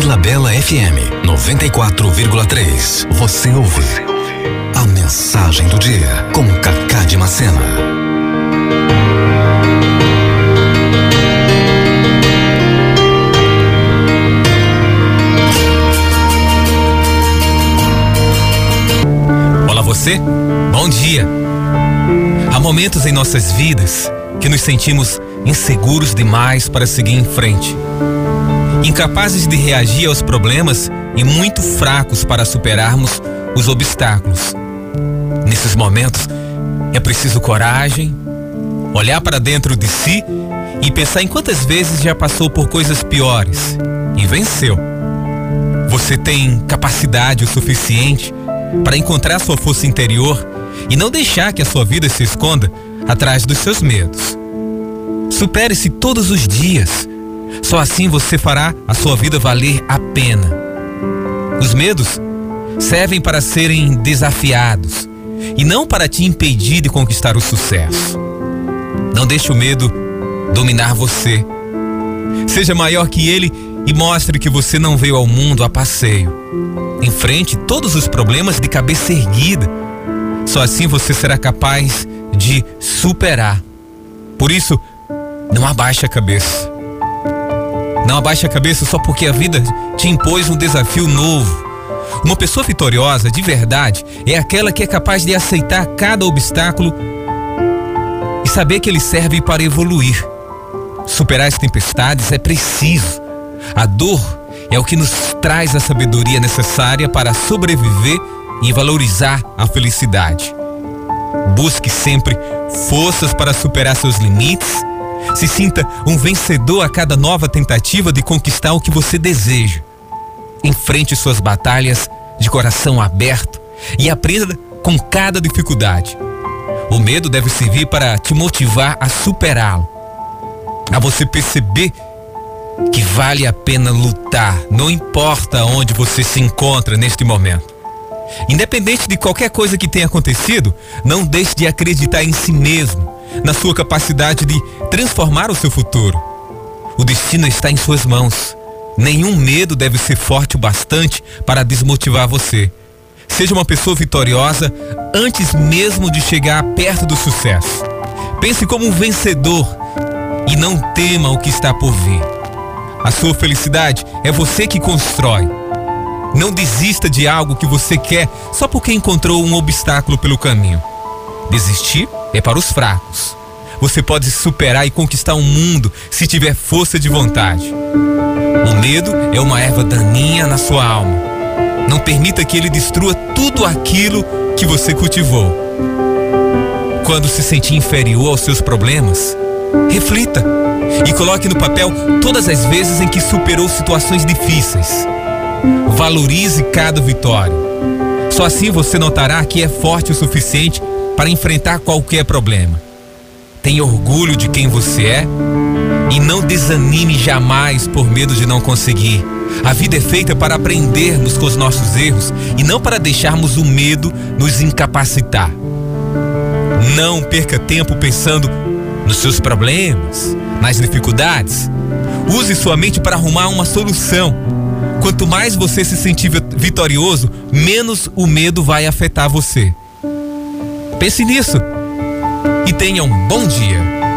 Vila Bela FM 94,3. Você ouve a mensagem do dia com Cacá de Macena. Olá você, bom dia. Há momentos em nossas vidas que nos sentimos inseguros demais para seguir em frente incapazes de reagir aos problemas e muito fracos para superarmos os obstáculos. Nesses momentos, é preciso coragem, olhar para dentro de si e pensar em quantas vezes já passou por coisas piores e venceu. Você tem capacidade o suficiente para encontrar sua força interior e não deixar que a sua vida se esconda atrás dos seus medos. Supere-se todos os dias só assim você fará a sua vida valer a pena. Os medos servem para serem desafiados e não para te impedir de conquistar o sucesso. Não deixe o medo dominar você. Seja maior que ele e mostre que você não veio ao mundo a passeio. Enfrente todos os problemas de cabeça erguida. Só assim você será capaz de superar. Por isso, não abaixe a cabeça. Não abaixe a cabeça só porque a vida te impôs um desafio novo. Uma pessoa vitoriosa, de verdade, é aquela que é capaz de aceitar cada obstáculo e saber que ele serve para evoluir. Superar as tempestades é preciso. A dor é o que nos traz a sabedoria necessária para sobreviver e valorizar a felicidade. Busque sempre forças para superar seus limites se sinta um vencedor a cada nova tentativa de conquistar o que você deseja. Enfrente suas batalhas de coração aberto e aprenda com cada dificuldade. O medo deve servir para te motivar a superá-lo, a você perceber que vale a pena lutar, não importa onde você se encontra neste momento. Independente de qualquer coisa que tenha acontecido, não deixe de acreditar em si mesmo na sua capacidade de transformar o seu futuro. O destino está em suas mãos. Nenhum medo deve ser forte o bastante para desmotivar você. Seja uma pessoa vitoriosa antes mesmo de chegar perto do sucesso. Pense como um vencedor e não tema o que está por vir. A sua felicidade é você que constrói. Não desista de algo que você quer só porque encontrou um obstáculo pelo caminho. Desistir é para os fracos. Você pode superar e conquistar o um mundo se tiver força de vontade. O medo é uma erva daninha na sua alma. Não permita que ele destrua tudo aquilo que você cultivou. Quando se sentir inferior aos seus problemas, reflita e coloque no papel todas as vezes em que superou situações difíceis. Valorize cada vitória. Só assim você notará que é forte o suficiente para enfrentar qualquer problema. Tenha orgulho de quem você é e não desanime jamais por medo de não conseguir. A vida é feita para aprendermos com os nossos erros e não para deixarmos o medo nos incapacitar. Não perca tempo pensando nos seus problemas, nas dificuldades. Use sua mente para arrumar uma solução. Quanto mais você se sentir vitorioso, menos o medo vai afetar você. Pense nisso e tenha um bom dia.